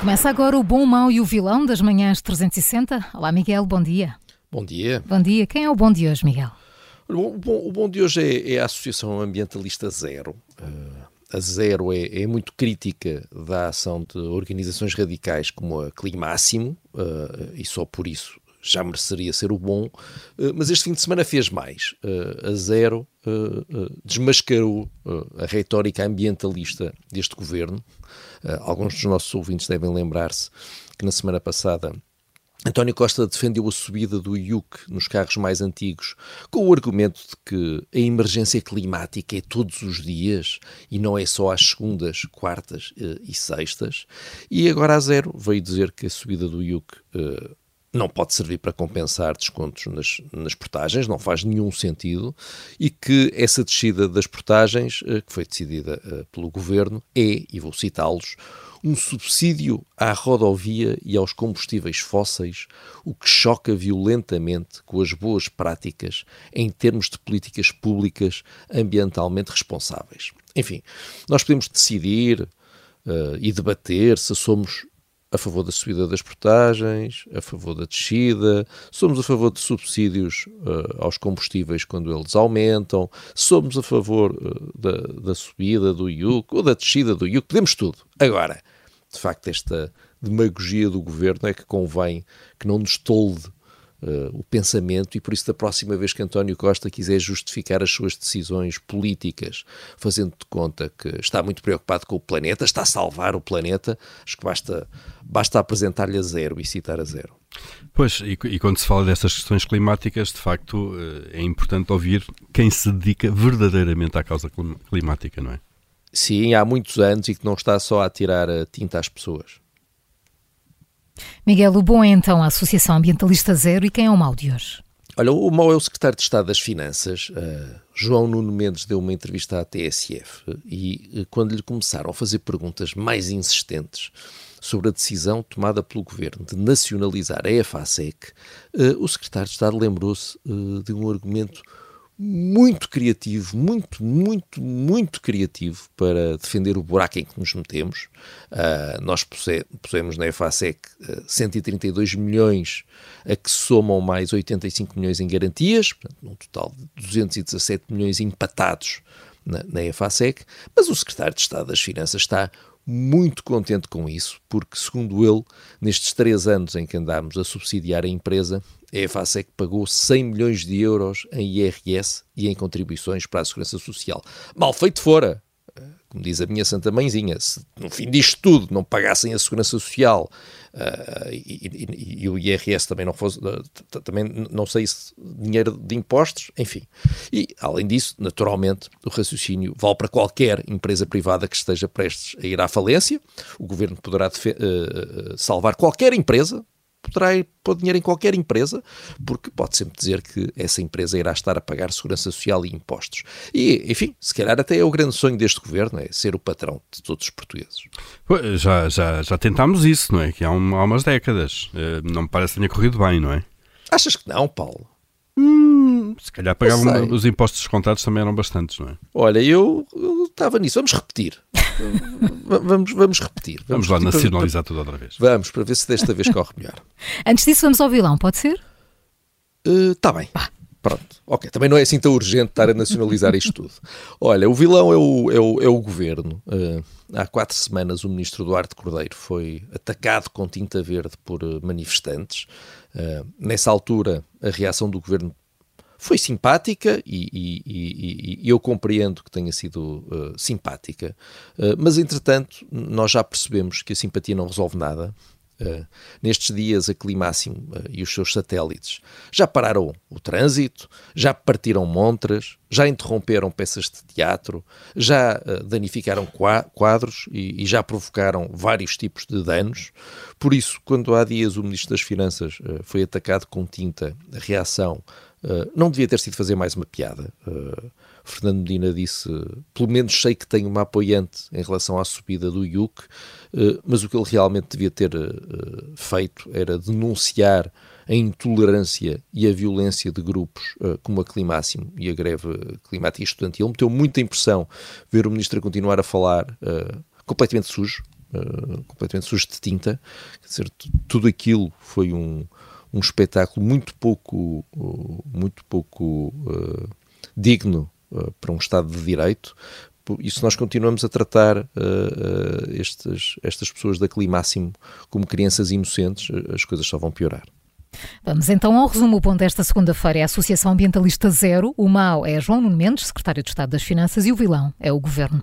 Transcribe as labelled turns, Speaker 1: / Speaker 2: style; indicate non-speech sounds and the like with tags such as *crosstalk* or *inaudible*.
Speaker 1: Começa agora o bom, mau e o vilão das manhãs 360. Olá, Miguel, bom dia.
Speaker 2: Bom dia.
Speaker 1: Bom dia. Quem é o bom de hoje, Miguel?
Speaker 2: O bom, o bom de hoje é, é, a Associação Ambientalista Zero. Uh, a Zero é, é, muito crítica da ação de organizações radicais como a Climáximo, uh, e só por isso já mereceria ser o bom, uh, mas este fim de semana fez mais. a Zero desmascarou a retórica ambientalista deste governo alguns dos nossos ouvintes devem lembrar-se que na semana passada António Costa defendeu a subida do IUC nos carros mais antigos com o argumento de que a emergência climática é todos os dias e não é só às segundas, quartas e sextas. E agora a zero veio dizer que a subida do IUC não pode servir para compensar descontos nas, nas portagens, não faz nenhum sentido, e que essa descida das portagens, eh, que foi decidida eh, pelo governo, é, e vou citá-los, um subsídio à rodovia e aos combustíveis fósseis, o que choca violentamente com as boas práticas em termos de políticas públicas ambientalmente responsáveis. Enfim, nós podemos decidir uh, e debater se somos a favor da subida das portagens, a favor da descida, somos a favor de subsídios uh, aos combustíveis quando eles aumentam, somos a favor uh, da, da, subida do IUC ou da descida do IUC, podemos tudo. Agora, de facto, esta demagogia do governo é que convém que não nos tolde uh, o pensamento e por isso da próxima vez que António Costa quiser justificar as suas decisões políticas, fazendo de conta que está muito preocupado com o planeta, está a salvar o planeta, acho que basta, basta apresentar-lhe a zero e citar a zero.
Speaker 3: Pois, e, e, quando se fala dessas questões climáticas, de facto, eh, é importante ouvir quem se dedica verdadeiramente à causa climática, não é?
Speaker 2: Sim, há muitos anos e que não está só a tirar a tinta às pessoas.
Speaker 1: Miguel, o bom é então a Associação Ambientalista Zero e quem é o mau de hoje?
Speaker 2: Olha, o mau é o secretário de Estado das Finanças, uh, João Nuno Mendes, deu uma entrevista à TSF e uh, quando lhe começaram a fazer perguntas mais insistentes sobre a decisão tomada pelo governo de nacionalizar a EFASEC, uh, o secretário de Estado lembrou-se de um argumento muito criativo, muito, muito, muito criativo para defender o buraco em que nos metemos. Uh, nós pusemos na EFASEC uh, 132 milhões, a que somam mais 85 milhões em garantias, portanto, num total de 217 milhões empatados na, na EFASEC, mas o secretário de Estado das Finanças está muito contente com isso, porque, segundo ele, nestes três anos em que andámos a subsidiar a empresa, a EFASEC pagou 100 milhões de euros em IRS e em contribuições para a Segurança Social. Mal feito fora, como diz a minha Santa Mãezinha, se no fim disto tudo não pagassem a Segurança Social uh, e, e, e, o IRS também não fosse, uh, também não sei se dinheiro de impostos, enfim. E, além disso, naturalmente, o raciocínio vale para qualquer empresa privada que esteja prestes a ir à falência. O governo poderá uh, salvar qualquer empresa, poderá pôr dinheiro em qualquer empresa, porque pode sempre dizer que essa empresa irá estar a pagar segurança social e impostos. E, enfim, se calhar até é o grande sonho deste governo, é ser o patrão de todos os portugueses.
Speaker 3: Já, já, já tentámos isso, não é? Que há, um, há umas décadas. Eh, não me parece que tenha corrido bem, não é?
Speaker 2: Achas que não, Paulo?
Speaker 3: Hum, se calhar pagavam os impostos descontados também eram bastantes, não é?
Speaker 2: Olha, eu estava nisso. Vamos repetir. Vamos, vamos repetir.
Speaker 3: Vamos, vamos lá repetir nacionalizar para, tudo outra vez.
Speaker 2: Vamos, para ver se desta vez corre melhor. *laughs*
Speaker 1: Antes disso, vamos ao vilão, pode ser?
Speaker 2: Está uh, bem. Pronto, ok. Também não é assim tão urgente estar a nacionalizar isto tudo. Olha, o vilão é o, é o, é o governo. Uh, há quatro semanas o ministro Duarte Cordeiro foi atacado com tinta verde por uh, manifestantes. Uh, nessa altura, a reação do governo foi simpática e, e, e, e, eu compreendo que tenha sido uh, simpática, uh, mas entretanto nós já percebemos que a simpatia não resolve nada nestes dias, a Climáximo uh, e os seus satélites já pararam o trânsito, já partiram montras, já interromperam peças de teatro, já uh, danificaram quadros e, e, já provocaram vários tipos de danos. Por isso, quando há dias o Ministro das Finanças foi atacado com tinta, a reação não devia ter sido fazer mais uma piada. Fernando Medina disse, pelo menos sei que tenho uma apoiante em relação à subida do IUC, eh, mas o que ele realmente devia ter eh, feito era denunciar a intolerância e a violência de grupos eh, como a Climáximo e a greve climática estudantil. Meteu muita impressão ver o ministro a continuar a falar completamente sujo, completamente sujo de tinta, quer dizer, tudo aquilo foi um, um espetáculo muito pouco, muito pouco uh, digno para um Estado de Direito, e se nós continuamos a tratar uh, uh, estes, estas pessoas da Climáximo como crianças inocentes, as coisas só vão piorar.
Speaker 1: Vamos então ao resumo. O ponto desta segunda-feira é a Associação Ambientalista Zero. O mau é João Nuno Mendes, secretário de Estado das Finanças, e o vilão é o Governo.